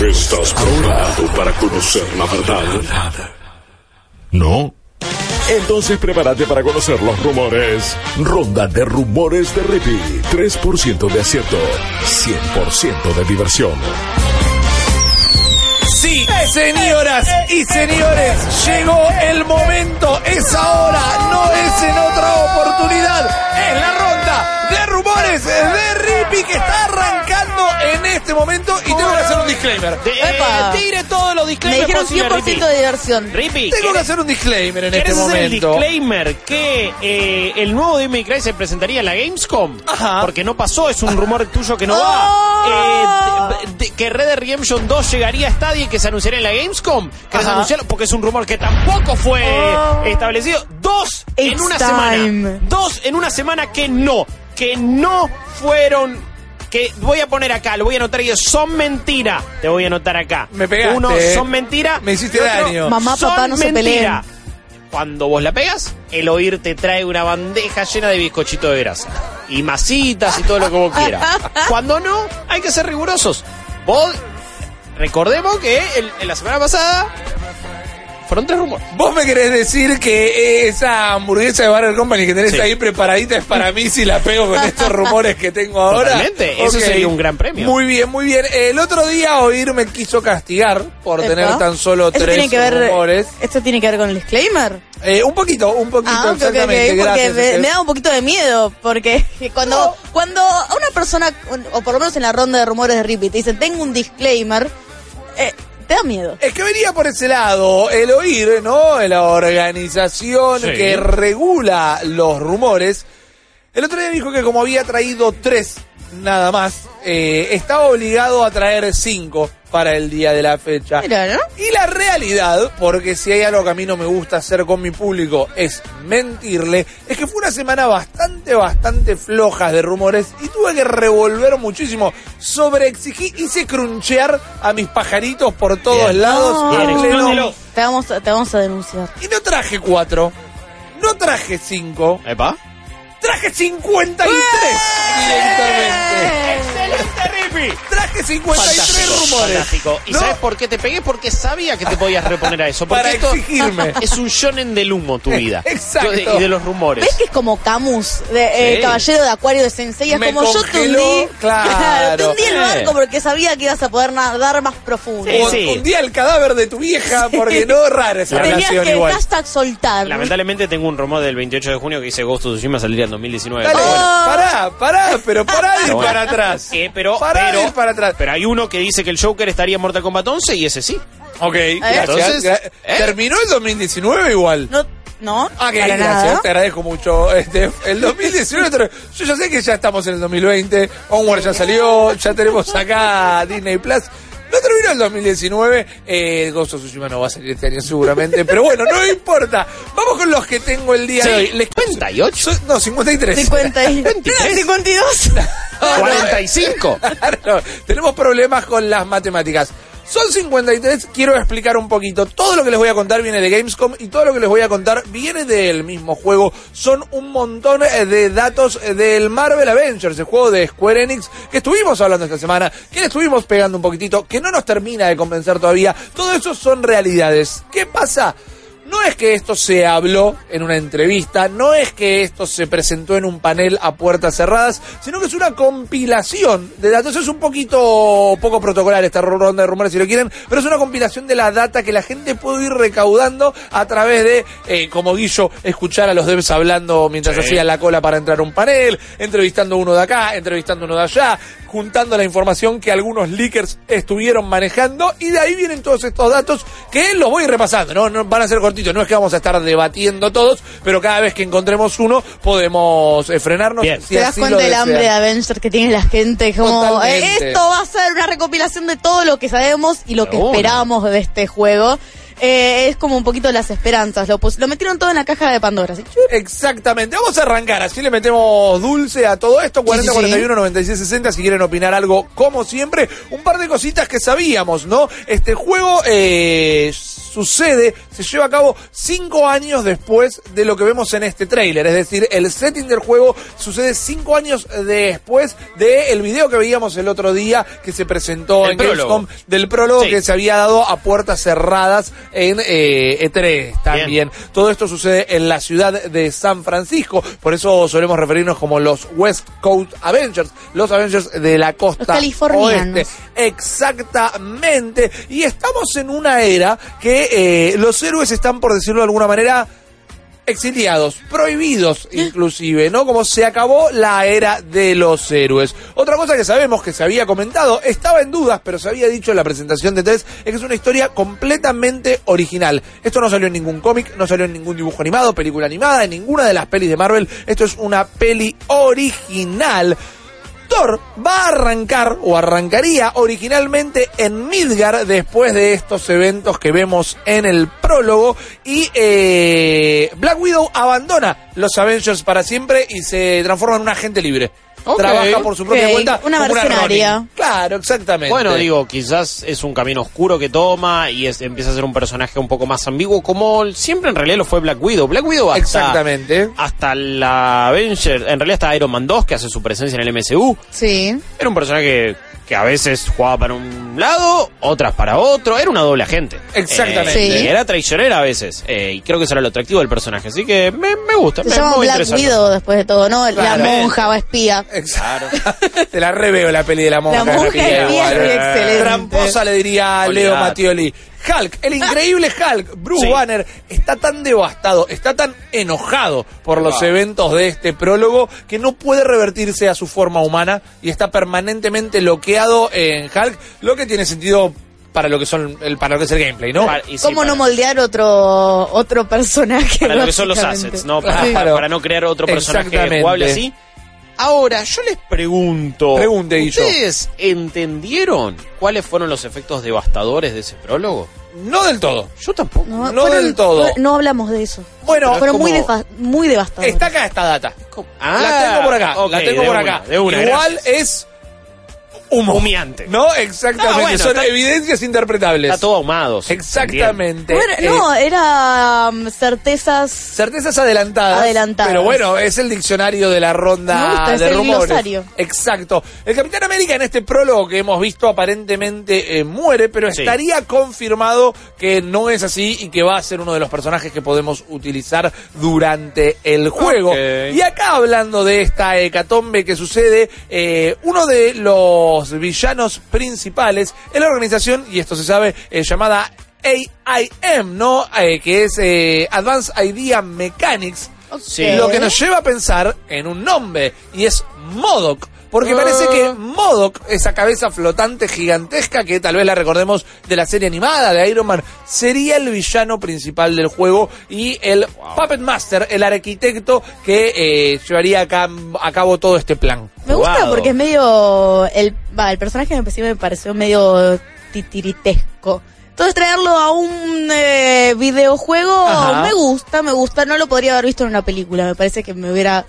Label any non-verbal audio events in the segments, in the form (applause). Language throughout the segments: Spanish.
¿Estás preparado para conocer la verdad? ¿No? Entonces prepárate para conocer los rumores. Ronda de rumores de Rippy. 3% de acierto. 100% de diversión. Sí, señoras y señores, llegó el momento, es ahora, no es en otra oportunidad, es la ronda de rumores de Rippy que está arrancando en este momento y tengo que eh, Epa. tire todos los Me disclaimers dijeron posibles, 100% Rippy. de diversión. Rippy, Tengo que hacer un disclaimer en este ¿Querés hacer el momento. disclaimer que eh, el nuevo May Cry se presentaría en la Gamescom? Ajá. Porque no pasó, es un rumor tuyo que no Oh. va. (laughs) Eh, de- de- que Red Dead Redemption 2 llegaría a Stadia y que se anunciaría en la Gamescom. ¿Querés Ajá. anunciarlo? Porque es un rumor que tampoco fue Oh. establecido. Dos en una time. semana. Dos en una semana que no. Que no fueron que voy a poner acá, lo voy a anotar y son mentira. Te voy a anotar acá. Me pegaste, Uno, eh. son mentira. Me hiciste otro, daño. Mamá, son papá, no se mentira. peleen. Cuando vos la pegas, el oír te trae una bandeja llena de bizcochito de grasa. Y masitas y todo lo que vos quieras. (laughs) Cuando no, hay que ser rigurosos. Vos, recordemos que el- en la semana pasada fueron tres rumores. ¿Vos me querés decir que esa hamburguesa de Burger Company que tenés Sí. ahí preparadita es para mí si la pego con estos rumores que tengo ahora? Totalmente, eso sería un gran premio. Muy bien, muy bien. El otro día Oír me quiso castigar por tener tan solo tres tiene que ver, rumores. ¿Esto tiene que ver con el disclaimer? Eh, un poquito, un poquito, Ah, ok, ok, ok, exactamente. porque gracias. me, da un poquito de miedo, porque (laughs) cuando, No. cuando a una persona, o por lo menos en la ronda de rumores de Rippy, te dicen, tengo un disclaimer, eh, te da miedo. Es que venía por ese lado el oír, ¿no? La organización Sí. que regula los rumores. El otro día dijo que como había traído tres nada más, eh, estaba obligado a traer cinco para el día de la fecha. Mira, ¿no? Y la realidad, porque si hay algo que a mí no me gusta hacer con mi público es mentirle, es que fue una semana bastante, bastante floja de rumores y tuve que revolver muchísimo, sobre exigir, hice crunchear a mis pajaritos por todos Bien. lados. No. Bien, vamos, te vamos a denunciar. y no traje cuatro, no traje cinco, ¿Epa? Traje 53 directamente. ¡Excelente, Rippy! Traje 53 Fantástico, rumores. fantástico. ¿Y ¿No? sabes por qué te pegué? Porque sabía que te podías reponer a eso. Porque Para esto exigirme. (laughs) Es un shonen del humo tu vida. (laughs) Exacto. Y de los rumores. ¿Ves que es como Camus, de, eh, Sí. caballero de Acuario de Sensei? Es Me como yo te hundí, claro. (laughs) te hundí el barco porque sabía que ibas a poder nadar más profundo. Sí, Un- sí. Un día el cadáver de tu vieja, porque no rara esa Tenías relación que igual. hashtag soltar. Lamentablemente tengo un rumor del 28 de junio que dice Ghost of Tsushima saldría en 2019. Dale, pero bueno. pará, pará, pero pará de ir bueno. para atrás. Eh, pero, Pará de pero, ir para atrás. pero hay uno que dice que el Joker estaría en Mortal Kombat 11 y ese sí. Ok, gracias. Entonces, ¿eh? ¿Terminó el 2019 igual? No, no, Ok, para gracias, nada. te agradezco mucho. Este, el 2019, ter- yo ya sé que ya estamos en el 2020, Onward ya salió, ya tenemos acá Disney Plus. No terminó el 2019, eh, of Tsushima no va a salir este año seguramente, pero bueno, no importa. Vamos con los que tengo el día Sí, de hoy. Les 58. So- no, 53. 50 y... 52. 45. Claro, tenemos problemas con las matemáticas. Son 53, quiero explicar un poquito. Todo lo que les voy a contar viene de Gamescom y todo lo que les voy a contar viene del mismo juego. Son un montón eh, de datos eh, del Marvel Avengers, el juego de Square Enix que estuvimos hablando esta semana, que le estuvimos pegando un poquitito, que no nos termina de convencer todavía. Todo eso son realidades. ¿Qué pasa? No es que esto se habló en una entrevista, no es que esto se presentó en un panel a puertas cerradas, sino que es una compilación de datos. Es un poquito poco protocolar esta ronda de rumores si lo quieren, pero es una compilación de la data que la gente puede ir recaudando a través de, eh, como Guillo, escuchar a los devs hablando mientras Sí. hacían la cola para entrar a un panel, entrevistando uno de acá, entrevistando uno de allá, juntando la información que algunos leakers estuvieron manejando y de ahí vienen todos estos datos que los voy repasando, ¿no? no van a ser cortitos, no es que vamos a estar debatiendo todos, pero cada vez que encontremos uno podemos eh, frenarnos. Bien. si Te das cuenta del hambre de. Avengers que tiene la gente. Como, eh, esto va a ser una recopilación de todo lo que sabemos y lo que esperamos de este juego. Eh, es como un poquito las esperanzas. Lo, pus- lo metieron todo en la caja de Pandora. Exactamente, vamos a arrancar, así le metemos dulce a todo esto, 40, Sí, sí, sí. 41, 96, 60, si quieren opinar algo, como siempre, un par de cositas que sabíamos, ¿no? Este juego eh, sucede, se lleva a cabo cinco años después de lo que vemos en este tráiler, es decir, el setting del juego sucede cinco años después del video que veíamos el otro día que se presentó El en prólogo. Gamescom, del prólogo Sí. que se había dado a puertas cerradas en eh, E3 también. Todo esto sucede en la ciudad de San Francisco, por eso solemos referirnos como los West Coast Avengers, los Avengers de la costa Los californianos. oeste. Exactamente. Y estamos en una era que eh, los héroes están, por decirlo de alguna manera, exiliados, prohibidos inclusive, ¿no? Como se acabó la era de los héroes. Otra cosa que sabemos que se había comentado, estaba en dudas, pero se había dicho en la presentación de TES, es que es una historia completamente original. Esto no salió en ningún cómic, no salió en ningún dibujo animado, película animada, en ninguna de las pelis de Marvel. Esto es una peli original. Va a arrancar o arrancaría originalmente en Midgar después de estos eventos que vemos en el prólogo y eh, Black Widow abandona los Avengers para siempre y se transforma en un agente libre. Trabaja por su propia Ok, cuenta. una mercenaria. Claro, exactamente. Bueno, digo, quizás es un camino oscuro que toma y es- empieza a ser un personaje un poco más ambiguo, como siempre en realidad lo fue Black Widow. Black Widow hasta, Exactamente. hasta la Avenger, en realidad hasta Iron Man 2, que hace su presencia en el MCU, Sí. era un personaje que, a veces jugaba para un lado, otras para otro, era una doble agente. Exactamente. Sí. Y era traicionera a veces, eh, y creo que eso era lo atractivo del personaje, así que me, me gusta. Se me- llama muy Black. Widow después de todo, ¿no? Claro. La monja o espía. Exacto. (laughs) Te la reveo la peli de la monja. La monja espía es excelente. Tramposa le diría Leo Olvidate. Hulk, el increíble Hulk, Bruce Sí. Banner, está tan devastado, está tan enojado por los Wow. eventos de este prólogo que no puede revertirse a su forma humana y está permanentemente bloqueado en Hulk, lo que tiene sentido para lo que son el para lo que es el gameplay, ¿no? Para- y sí, ¿Cómo para- no moldear otro otro personaje? para lo que son los assets, ¿no? Para, para- para no crear otro personaje jugable así. Ahora, yo les pregunto. Pregunte, Guillo. ¿Ustedes entendieron cuáles fueron los efectos devastadores de ese prólogo? No del todo. Yo tampoco. No, No fueron- del todo. No hablamos de eso. Bueno, fueron es muy, como- defa- muy devastadores. Está acá esta data. Ah, la tengo por acá, la tengo por una, acá. de una, Igual gracias. es humo. Humeante. No, exactamente. Ah, bueno, Son está- evidencias interpretables. Está todo ahumado. sí, Exactamente. Bueno, Eh, no, era um, certezas. Certezas adelantadas. Adelantadas. Pero bueno, es el diccionario de la ronda Me gusta, es de el rumores. glosario. Exacto. El Capitán América en este prólogo que hemos visto aparentemente eh, muere, pero Sí. estaría confirmado que no es así y que va a ser uno de los personajes que podemos utilizar durante el juego. Y acá hablando de esta hecatombe que sucede, eh, uno de los villanos principales es la organización, y esto se sabe, eh, llamada AIM, ¿no? Eh, que es eh, Advanced Idea Mechanics. Lo que nos lleva a pensar en un nombre, y es MODOK. Porque Ah. parece que MODOK, esa cabeza flotante gigantesca que tal vez la recordemos de la serie animada de Iron Man, sería el villano principal del juego y el Puppet Master, el arquitecto que eh, llevaría a, cam- a cabo todo este plan. Me gusta porque es medio. El, va, el personaje en principio me pareció medio titiritesco. Entonces traerlo a un eh, videojuego Ajá. me gusta, me gusta. No lo podría haber visto en una película. Me parece que me hubiera.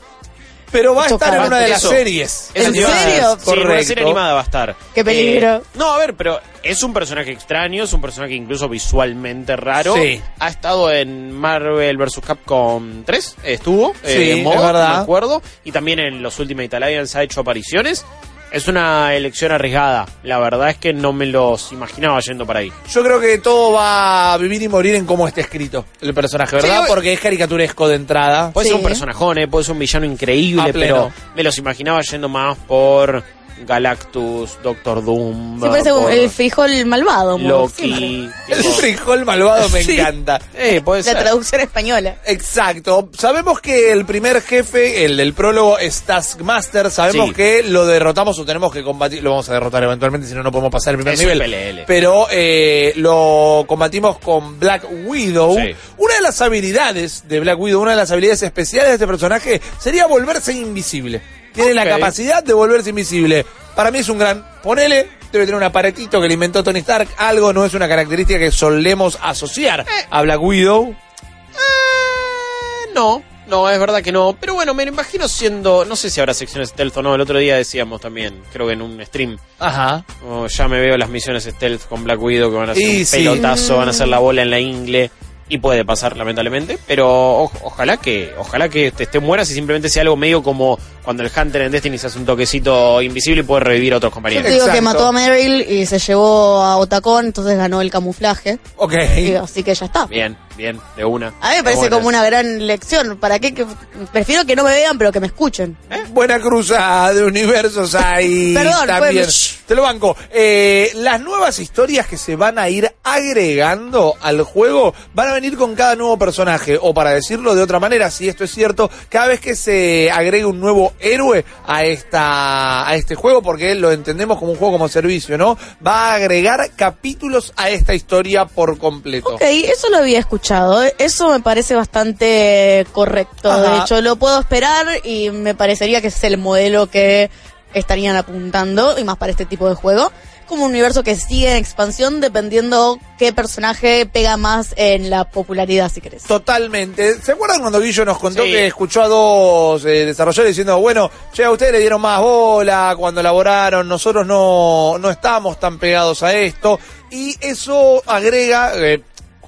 Pero va a estar en una de las Eso. series. ¿En serio? Sí, en una Correcto. serie animada va a estar. Qué peligro. Eh, no, a ver, pero es un personaje extraño, es un personaje incluso visualmente raro. Sí. Ha estado en Marvel vs. Capcom 3, estuvo. Sí, eh, en es modo, verdad. me acuerdo. Y también en los Ultimate Alliance ha hecho apariciones. Es una elección arriesgada. La verdad es que no me los imaginaba yendo para ahí. Yo creo que todo va a vivir y morir en cómo está escrito el personaje, ¿verdad? Sí, Porque es caricaturesco de entrada. Puede Sí. ser un personajón, eh, puede ser un villano increíble, A pleno. pero me los imaginaba yendo más por Galactus, Doctor Doom, Sí, parece por el frijol malvado. Loki. (laughs) El frijol malvado me (laughs) Sí. encanta. Eh, puede La ser. traducción española. Exacto. Sabemos que el primer jefe, el del prólogo, es Taskmaster. Sabemos Sí. que lo derrotamos o tenemos que combatir. Lo vamos a derrotar eventualmente, si no, no podemos pasar el primer Es nivel. PLL. Pero eh, lo combatimos con Black Widow. Sí. Una de las habilidades de Black Widow, una de las habilidades especiales de este personaje, sería volverse invisible. Tiene la capacidad de volverse invisible. Para mí es un gran. Ponele. Debe tener un aparatito que le inventó Tony Stark. Algo no es una característica que solemos asociar a Black Widow. Eh, no, no, es verdad que no. Pero bueno, me imagino siendo. No sé si habrá secciones stealth o no. El otro día decíamos también, creo que en un stream. Ajá. oh, ya me veo las misiones stealth con Black Widow que van a ser Y un sí. pelotazo, van a hacer la bola en la ingle. Y puede pasar, lamentablemente. Pero o- ojalá que ojalá que te, te mueras y simplemente sea algo medio como cuando el Hunter en Destiny se hace un toquecito invisible y puede revivir a otros Yo compañeros. te digo que mató a Meryl y se llevó a Otacón, entonces ganó el camuflaje. Ok. Y así que ya está. Bien, bien, de una. A mí me parece como una gran lección. ¿Para qué? Que, prefiero que no me vean, pero que me escuchen. Buena cruzada de universos ahí (laughs) Perdón, también. pues, Te lo banco. Eh, las nuevas historias que se van a ir agregando al juego van a venir con cada nuevo personaje. O para decirlo de otra manera, si esto es cierto, cada vez que se agregue un nuevo héroe a esta a este juego, porque lo entendemos como un juego como servicio, ¿no? Va a agregar capítulos a esta historia por completo. Ok, eso lo había escuchado. Eso me parece bastante correcto. Ajá. De hecho, lo puedo esperar y me parecería que es el modelo que estarían apuntando, y más para este tipo de juego. Como un universo que sigue en expansión dependiendo qué personaje pega más en la popularidad, si querés. Totalmente. ¿Se acuerdan cuando Guillo nos contó Sí. que escuchó a dos eh, desarrolladores diciendo, bueno, che, a ustedes le dieron más bola cuando elaboraron, nosotros no, no estamos tan pegados a esto? Y eso agrega, eh,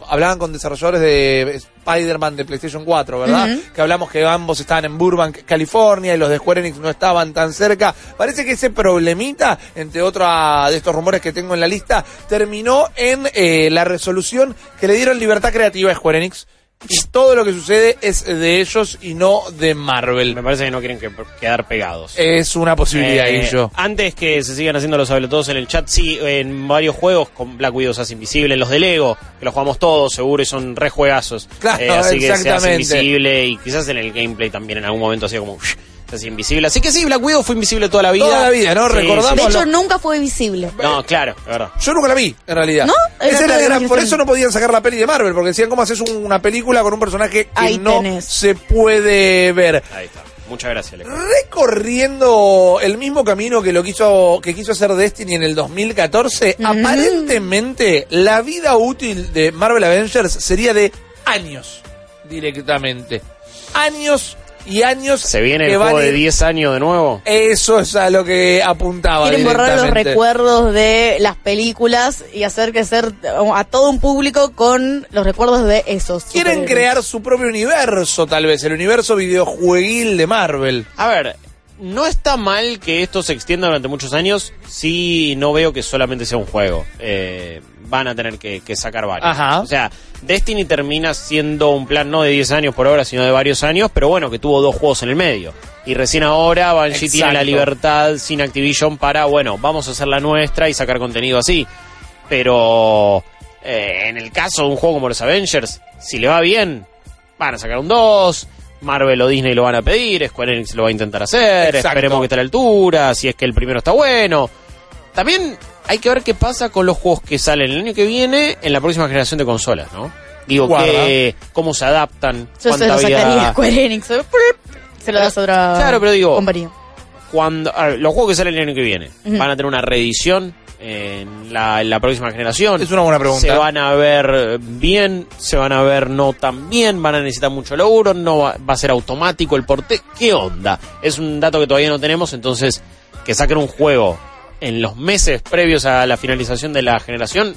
hablaban con desarrolladores de Spider-Man de PlayStation 4, ¿verdad? Que hablamos que ambos estaban en Burbank, California, y los de Square Enix no estaban tan cerca. Parece que ese problemita, entre otros de estos rumores que tengo en la lista, terminó en eh, la resolución que le dieron libertad creativa a Square Enix. Y todo lo que sucede es de ellos y no de Marvel. Me parece que no quieren que- quedar pegados. Es una posibilidad, Eh, Guillo. Antes que se sigan haciendo los todos en el chat, sí, en varios juegos con Black Widow se hace invisible, en los de Lego, que los jugamos todos seguro y son re juegazos. Claro, Eh, así que se hace invisible y quizás en el gameplay también en algún momento hacía como uff, hace invisible. Así que sí, Black Widow fue invisible toda la vida. Toda la vida, ¿no? Sí, Recordamos- De hecho, lo- nunca fue visible. No, claro, es verdad. Yo nunca la vi, en realidad. ¿No? Era Esa era otra la gran- por eso no podían sacar la peli de Marvel, porque decían cómo haces un- una película con un personaje que Ahí no tenés. se puede ver. Ahí está. Muchas gracias, Alejo. Recorriendo el mismo camino que lo quiso que quiso hacer Destiny en el 2014, aparentemente la vida útil de Marvel Avengers sería de años directamente. Años y años ¿Se viene el juego de ir- 10 años de nuevo? Eso es a lo que apuntaba. Quieren borrar los recuerdos de las películas y hacer crecer a todo un público con los recuerdos de esos. Quieren crear su propio universo, tal vez, el universo videojueguil de Marvel. A ver, no está mal que esto se extienda durante muchos años si no veo que solamente sea un juego. Eh, van a tener que, que sacar varios. Ajá. O sea, Destiny termina siendo un plan no de 10 años por ahora, sino de varios años, pero bueno, que tuvo dos juegos en el medio. Y recién ahora Bungie tiene la Exacto. libertad sin Activision para, bueno, vamos a hacer la nuestra y sacar contenido así. Pero eh, en el caso de un juego como los Avengers, si le va bien, van a sacar un 2. Marvel o Disney lo van a pedir, Square Enix lo va a intentar hacer, Exacto. esperemos que esté a la altura, si es que el primero está bueno. También hay que ver qué pasa con los juegos que salen el año que viene en la próxima generación de consolas, ¿no? Digo, Guarda. que, cómo se adaptan, Yo se cuánta lo sacaría a vida... Square Enix. (laughs) Se lo das a otra Claro, pero digo- compañía. Cuando, ver, los juegos que salen el año que viene. ¿van a tener una reedición en la, en la próxima generación? Es una buena pregunta. Se van a ver bien, se van a ver no tan bien, van a necesitar mucho laburo, no va, va a ser automático el porte. ¿Qué onda? Es un dato que todavía no tenemos, entonces que saquen un juego en los meses previos a la finalización de la generación,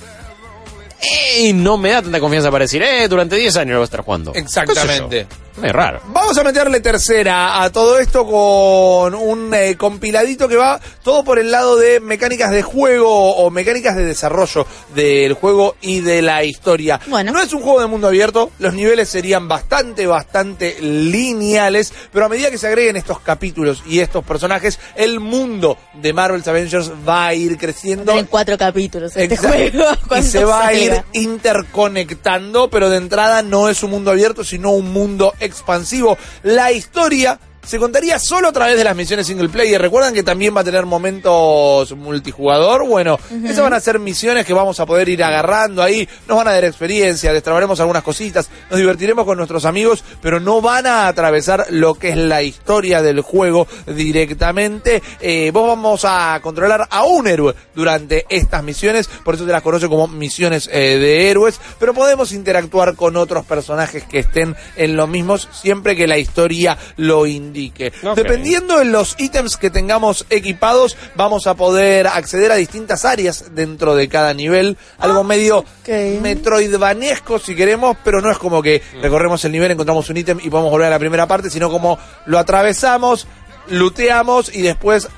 eh, no me da tanta confianza para decir, eh, durante 10 años lo voy a estar jugando. ¿Qué sé yo? Exactamente. Es raro. Vamos a meterle tercera a todo esto con un eh, compiladito que va todo por el lado de mecánicas de juego o mecánicas de desarrollo del juego y de la historia. Bueno. No es un juego de mundo abierto, los niveles serían bastante, bastante lineales, pero a medida que se agreguen estos capítulos y estos personajes, el mundo de Marvel's Avengers va a ir creciendo. En cuatro capítulos este Exacto. juego. Y se va a ir interconectando, pero de entrada no es un mundo abierto, sino un mundo expansivo. La historia se contaría solo a través de las misiones single player. ¿Recuerdan que también va a tener momentos multijugador? Bueno, esas van a ser misiones que vamos a poder ir agarrando ahí. Nos van a dar experiencia, destrabaremos algunas cositas, nos divertiremos con nuestros amigos, pero no van a atravesar lo que es la historia del juego directamente. Eh, vos vamos a controlar a un héroe durante estas misiones, por eso se las conoce como misiones eh, de héroes, pero podemos interactuar con otros personajes que estén en los mismos siempre que la historia lo indique. Ok. Dependiendo de los ítems que tengamos equipados, vamos a poder acceder a distintas áreas dentro de cada nivel, algo medio ok. metroidvanesco si queremos, pero no es como que recorremos el nivel, encontramos un ítem y podemos volver a la primera parte, sino como lo atravesamos, looteamos y después,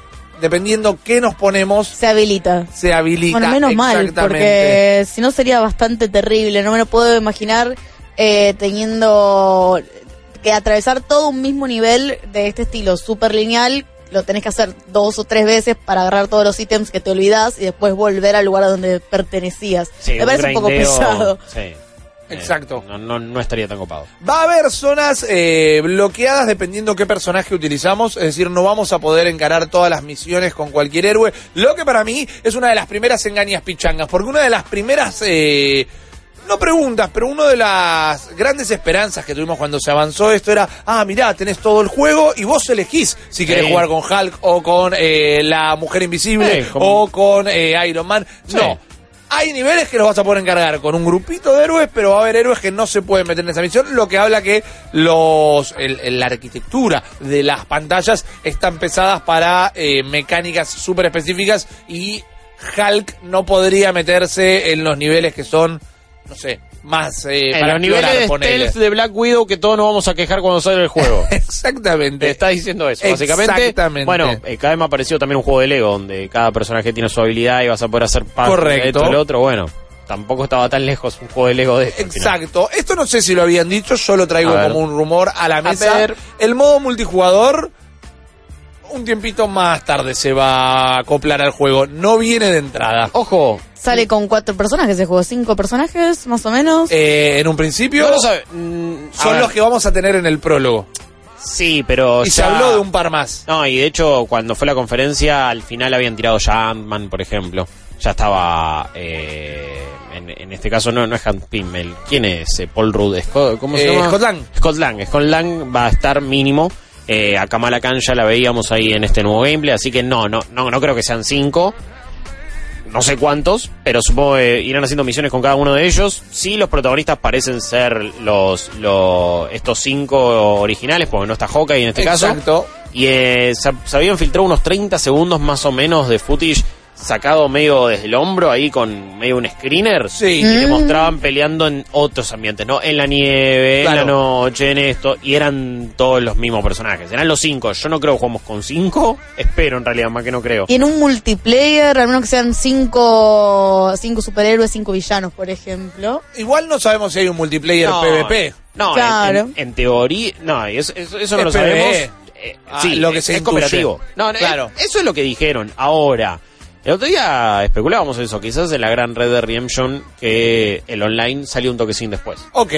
dependiendo qué nos ponemos, Se habilita. se habilita. Bueno, menos mal, Exactamente. porque si no sería bastante terrible. No me lo puedo imaginar eh, teniendo que atravesar todo un mismo nivel de este estilo súper lineal. Lo tenés que hacer dos o tres veces para agarrar todos los ítems que te olvidás y después volver al lugar a donde pertenecías. Sí, me parece un poco grindeo, pesado. Sí. Eh, Exacto. no, no, no estaría tan copado. Va a haber zonas eh, bloqueadas dependiendo qué personaje utilizamos, es decir, no vamos a poder encarar todas las misiones con cualquier héroe, lo que para mí es una de las primeras engañas pichangas, porque una de las primeras, eh, no preguntas, pero una de las grandes esperanzas que tuvimos cuando se avanzó esto era, ah, mirá, tenés todo el juego y vos elegís si querés Sí. jugar con Hulk o con eh, la Mujer Invisible Sí, como- o con eh, Iron Man. Sí. No. Hay niveles que los vas a poder encargar con un grupito de héroes, pero va a haber héroes que no se pueden meter en esa misión, lo que habla que los el- el- la arquitectura de las pantallas están pesadas para eh, mecánicas súper específicas y Hulk no podría meterse en los niveles que son, no sé, más eh, en para los niveles de ponele. stealth de Black Widow que todos nos vamos a quejar cuando sale el juego. (laughs) Te Exactamente. está diciendo eso, básicamente. Exactamente. Bueno, eh, cada vez me ha parecido también un juego de Lego donde cada personaje tiene su habilidad y vas a poder hacer parte de esto lo otro. Bueno, tampoco estaba tan lejos un juego de Lego de esto. Exacto. Esto no sé si lo habían dicho, yo lo traigo como un rumor a la mesa. ver. El modo multijugador, un tiempito más tarde se va a acoplar al juego. No viene de entrada. Ojo, Sale con cuatro personajes ese juego, cinco personajes más o menos. Eh, en un principio, no lo sabe. mm, son los que vamos a tener en el prólogo. Sí, pero Y se habló de un par más. No, y de hecho, cuando fue la conferencia, al final habían tirado ya Ant-Man, por ejemplo. Ya estaba. eh, en, en este caso, no, no es Hank Pym. el- ¿Quién es? Eh, Paul Rudd. Scott- ¿Cómo se Eh, llama? Scott Lang. Scott Lang. Scott Lang va a estar mínimo. Eh, a Kamala Khan ya la veíamos ahí en este nuevo gameplay. Así que no, no, no, no creo que sean cinco. No sé cuántos, pero supongo que irán haciendo misiones con cada uno de ellos. Sí, los protagonistas parecen ser los, los estos cinco originales, porque no está Hawkeye en este caso. Exacto. Y eh, se, se habían filtrado unos 30 segundos más o menos de footage sacado medio desde el hombro, ahí con medio un screener. Sí. Y te mostraban peleando en otros ambientes, ¿no? En la nieve, en la noche, en esto. Y eran todos los mismos personajes. Eran los cinco. Yo no creo que jugamos con cinco. Espero en realidad, más que no creo. Y en un multiplayer, al menos que sean cinco, cinco superhéroes, cinco villanos, por ejemplo. Igual no sabemos si hay un multiplayer No, PvP. No, en- Claro. en, en teoría, no, eso, eso, eso no Es lo PvE. sabemos. Eh, Ah, sí, lo que es, se es intuye. cooperativo. No, no, Claro. eh, eso es lo que dijeron. Ahora, el otro día especulábamos eso, quizás en la gran red de Redemption que el online salió un toquecín después. Ok,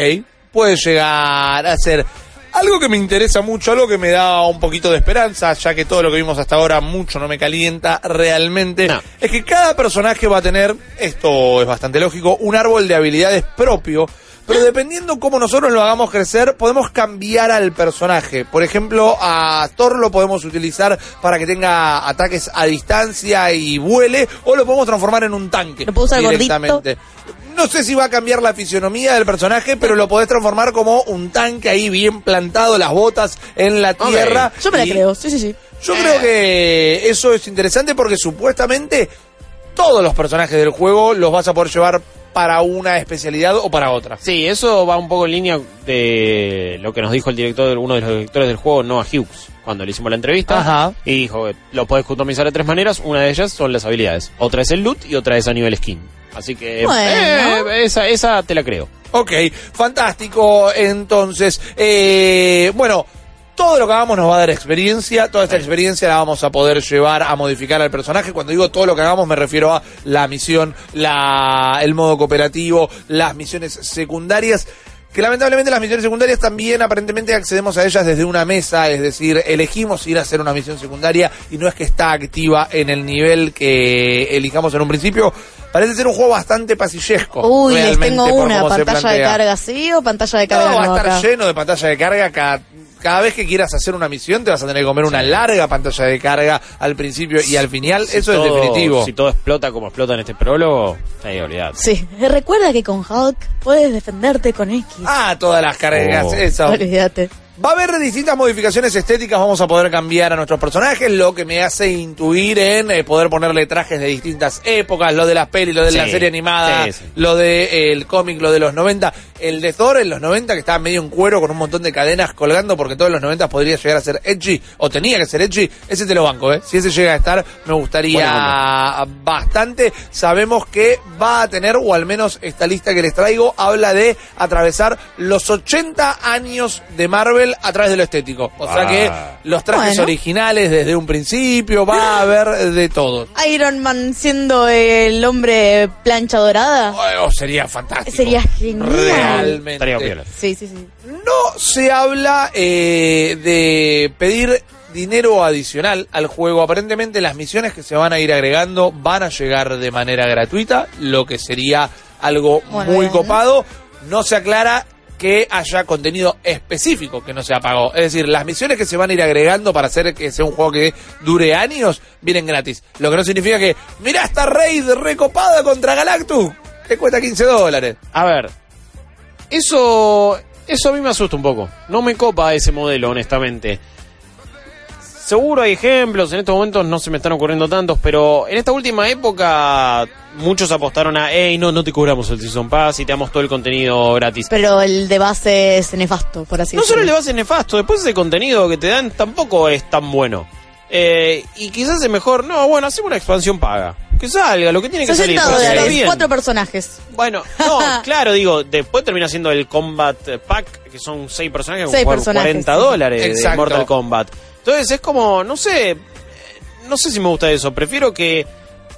puede llegar a ser algo que me interesa mucho, algo que me da un poquito de esperanza, ya que todo lo que vimos hasta ahora mucho no me calienta realmente, No. es que cada personaje va a tener, esto es bastante lógico, un árbol de habilidades propio. Pero dependiendo cómo nosotros lo hagamos crecer, podemos cambiar al personaje. Por ejemplo, a Thor lo podemos utilizar para que tenga ataques a distancia y vuele, o lo podemos transformar en un tanque. ¿Lo puedo usar gordito? directamente. No sé si va a cambiar la fisionomía del personaje, pero lo podés transformar como un tanque ahí bien plantado, las botas en la tierra. Yo me la creo, sí, sí, sí. Yo creo que eso es interesante porque supuestamente todos los personajes del juego los vas a poder llevar para una especialidad o para otra. Sí, eso va un poco en línea de lo que nos dijo el director, uno de los directores del juego, Noah Hughes, cuando le hicimos la entrevista. Ajá. Y dijo lo puedes customizar de tres maneras. Una de ellas son las habilidades. Otra es el loot y otra es a nivel skin. Así que Bueno. eh, esa, esa te la creo. Ok, fantástico. Entonces, eh, bueno, todo lo que hagamos nos va a dar experiencia. Toda esta experiencia la vamos a poder llevar a modificar al personaje. Cuando digo todo lo que hagamos, me refiero a la misión, la, el modo cooperativo, las misiones secundarias. Que lamentablemente las misiones secundarias también aparentemente accedemos a ellas desde una mesa, es decir, elegimos ir a hacer una misión secundaria y no es que está activa en el nivel que elijamos en un principio. Parece ser un juego bastante pasillesco. Uy, les tengo una, pantalla de carga sí o pantalla de No, carga va no a estar acá? lleno de pantalla de carga. Cada, cada vez que quieras hacer una misión te vas a tener que comer una larga pantalla de carga al principio y al final. Si Eso todo- es definitivo. Si todo explota como explota en este prólogo, ahí olvidate. Sí, Eh, recuerda que con Hulk puedes defenderte con X. Ah, todas las cargas. Oh. Eso. Olvídate. Va a haber distintas modificaciones estéticas, vamos a poder cambiar a nuestros personajes, lo que me hace intuir en eh, poder ponerle trajes de distintas épocas, lo de las pelis, lo de la serie animada, sí, sí. lo de eh, el cómic, lo de los 90, el de Thor en los 90 que estaba medio en cuero con un montón de cadenas colgando porque todos los 90 podría llegar a ser edgy o tenía que ser edgy, ese te lo banco, ¿eh? Si ese llega a estar, me gustaría bastante. Sabemos que va a tener, o al menos esta lista que les traigo, habla de atravesar los 80 años de Marvel a través de lo estético. O sea Ah. que los trajes Bueno. originales desde un principio, va a haber de todo. Iron Man siendo el hombre plancha dorada. Oh, sería fantástico. Sería genial. Realmente. Sí, sí, sí. No se habla eh, de pedir dinero adicional al juego. Aparentemente las misiones que se van a ir agregando van a llegar de manera gratuita, lo que sería algo Bueno, muy bien. copado. No se aclara que haya contenido específico que no sea pago. Es decir, las misiones que se van a ir agregando para hacer que sea un juego que dure años, vienen gratis. Lo que no significa que, mira esta raid recopada contra Galactus, que cuesta 15 dólares. A ver, eso, eso a mí me asusta un poco. No me copa ese modelo, honestamente. Seguro hay ejemplos, en estos momentos no se me están ocurriendo tantos, pero en esta última época muchos apostaron a, hey, no, no te cobramos el Season Pass y te damos todo el contenido gratis. Pero el de base es nefasto, por así no solo decirlo. le base nefasto, después ese contenido que te dan tampoco es tan bueno. Eh, y quizás es mejor, no, bueno, hacemos una expansión paga. Que salga, lo que tiene que 60 salir. pero está dólares, bien. cuatro personajes. Bueno, no, (laughs) claro, digo, después termina siendo el Combat Pack, que son seis personajes Seis por personajes, 40 sí. dólares de Exacto. Mortal Kombat. Entonces es como, no sé, no sé si me gusta eso. Prefiero que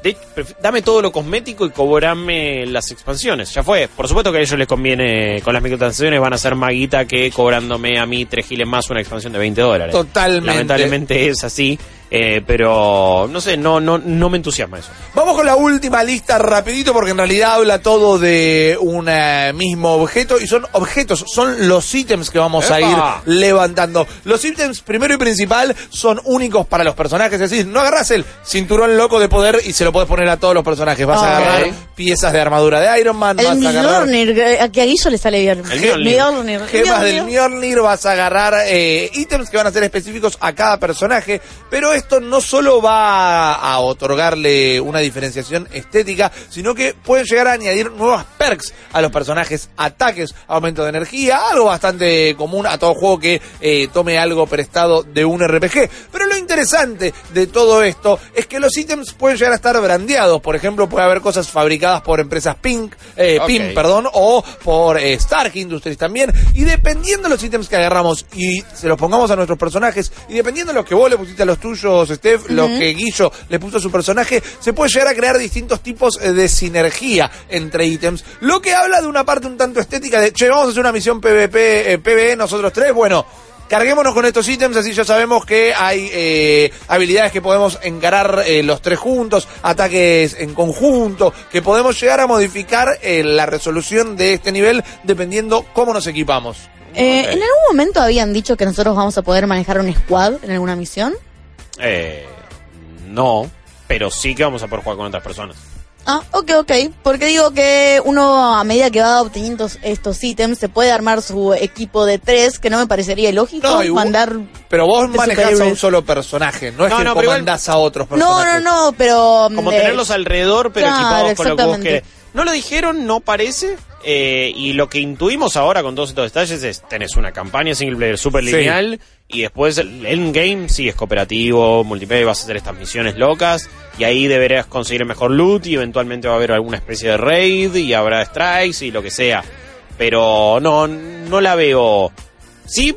de- pref- dame todo lo cosmético y cobrame las expansiones. Ya fue. Por supuesto que a ellos les conviene, con las microtransacciones van a ser maguita que cobrándome a mí tres giles más una expansión de 20 dólares. Totalmente. Lamentablemente es así, eh, pero no sé, no, no, no me entusiasma eso. Vamos con la última lista rapidito porque en realidad habla todo de un eh, mismo objeto y son objetos, son los ítems que vamos a ir levantando. Los ítems primero y principal son únicos para los personajes, es decir, no agarras el cinturón loco de poder y se lo puedes poner a todos los personajes, vas a agarrar piezas de armadura de Iron Man, El vas a agarrar Mjolnir, eh, a que a Guillo le sale bien. El Mjolnir. Mjolnir. gemas del Mjolnir. Mjolnir, vas a agarrar eh, ítems que van a ser específicos a cada personaje, pero esto no solo va a otorgarle una diferenciación estética, sino que pueden llegar a añadir nuevas perks a los personajes, ataques, aumento de energía, algo bastante común a todo juego que eh, tome algo prestado de un RPG. Pero lo interesante de todo esto es que los ítems pueden llegar a estar brandeados, por ejemplo, puede haber cosas fabricadas por empresas Pink, eh. PIM, perdón, o por eh, Stark Industries también. Y dependiendo de los ítems que agarramos y se los pongamos a nuestros personajes, y dependiendo de los que vos le pusiste a los tuyos, Steph, los que Guillo le puso a su personaje, se puede llegar a crear distintos tipos eh, de sinergia entre ítems. Lo que habla de una parte un tanto estética de, che, vamos a hacer una misión PvP, eh, PvE nosotros tres, bueno. Carguémonos con estos ítems, así ya sabemos que hay eh, habilidades que podemos encarar eh, los tres juntos, ataques en conjunto, que podemos llegar a modificar eh, la resolución de este nivel dependiendo cómo nos equipamos. ¿En algún momento habían dicho que nosotros vamos a poder manejar un squad en alguna misión? Eh, no, pero sí que vamos a poder jugar con otras personas. Ah, ok, ok. Porque digo que uno a medida que va obteniendo estos, ítems se puede armar su equipo de tres, que no me parecería No, vos- mandar... Pero vos de manejás a un solo personaje, no es No, que no, comandás a otros No, personajes. no, no, pero... Como eh, tenerlos alrededor, pero claro, equipados con lo que vos querés. No lo dijeron, no parece. eh, y lo que intuimos ahora con todos estos detalles es: tenés una campaña single player super Sí. lineal. Y después el endgame sí es cooperativo, multiplayer, vas a hacer estas misiones locas. Y ahí deberás conseguir el mejor loot. Y eventualmente va a haber alguna especie de raid. Y habrá strikes y lo que sea. Pero no, no la veo. Sí,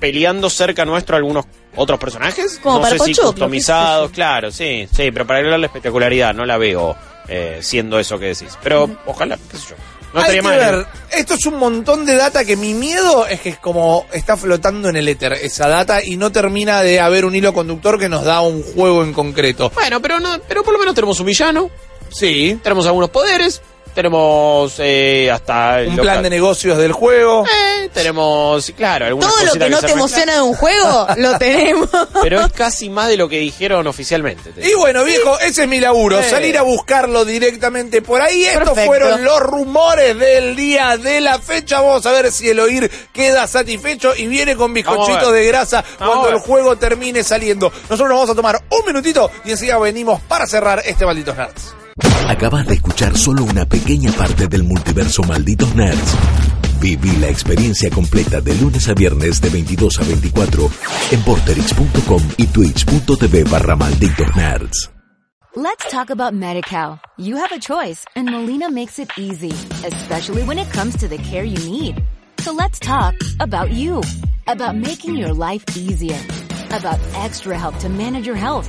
peleando cerca nuestro algunos otros personajes. Como no para sé si customizados, claro, sí, sí, pero para agregar la espectacularidad no la veo eh, siendo eso que decís. Pero ojalá, qué sé yo. No Hay que mal. ¿eh? ver, esto es un montón de data que mi miedo es que es como está flotando en el éter esa data y no termina de haber un hilo conductor que nos da un juego en concreto. Bueno, pero no, pero por lo menos tenemos un villano, Sí, tenemos algunos poderes, tenemos eh, hasta un plan de negocios del juego. Eh, tenemos, claro, algunas Todo lo que no te emociona de un juego, (laughs) lo tenemos. Pero es casi más de lo que dijeron oficialmente. te Y bueno, viejo, ese es mi laburo, Sí. salir a buscarlo directamente por ahí. Estos Perfecto. fueron los rumores del día de la fecha. Vamos a ver si el oír queda satisfecho y viene con bizcochitos de grasa Vamos cuando el juego termine saliendo. Nosotros nos vamos a tomar un minutito y enseguida venimos para cerrar este Malditos Nerds. Acabas de escuchar solo una pequeña parte del multiverso Malditos Nerds. Viví la experiencia completa de lunes a viernes de 22 a 24 en porterix.com y twitch.tv barra Malditos Nerds. Let's talk about MediCal. You have a choice and Molina makes it easy, especially when it comes to the care you need. So let's talk about you, about making your life easier, about extra help to manage your health.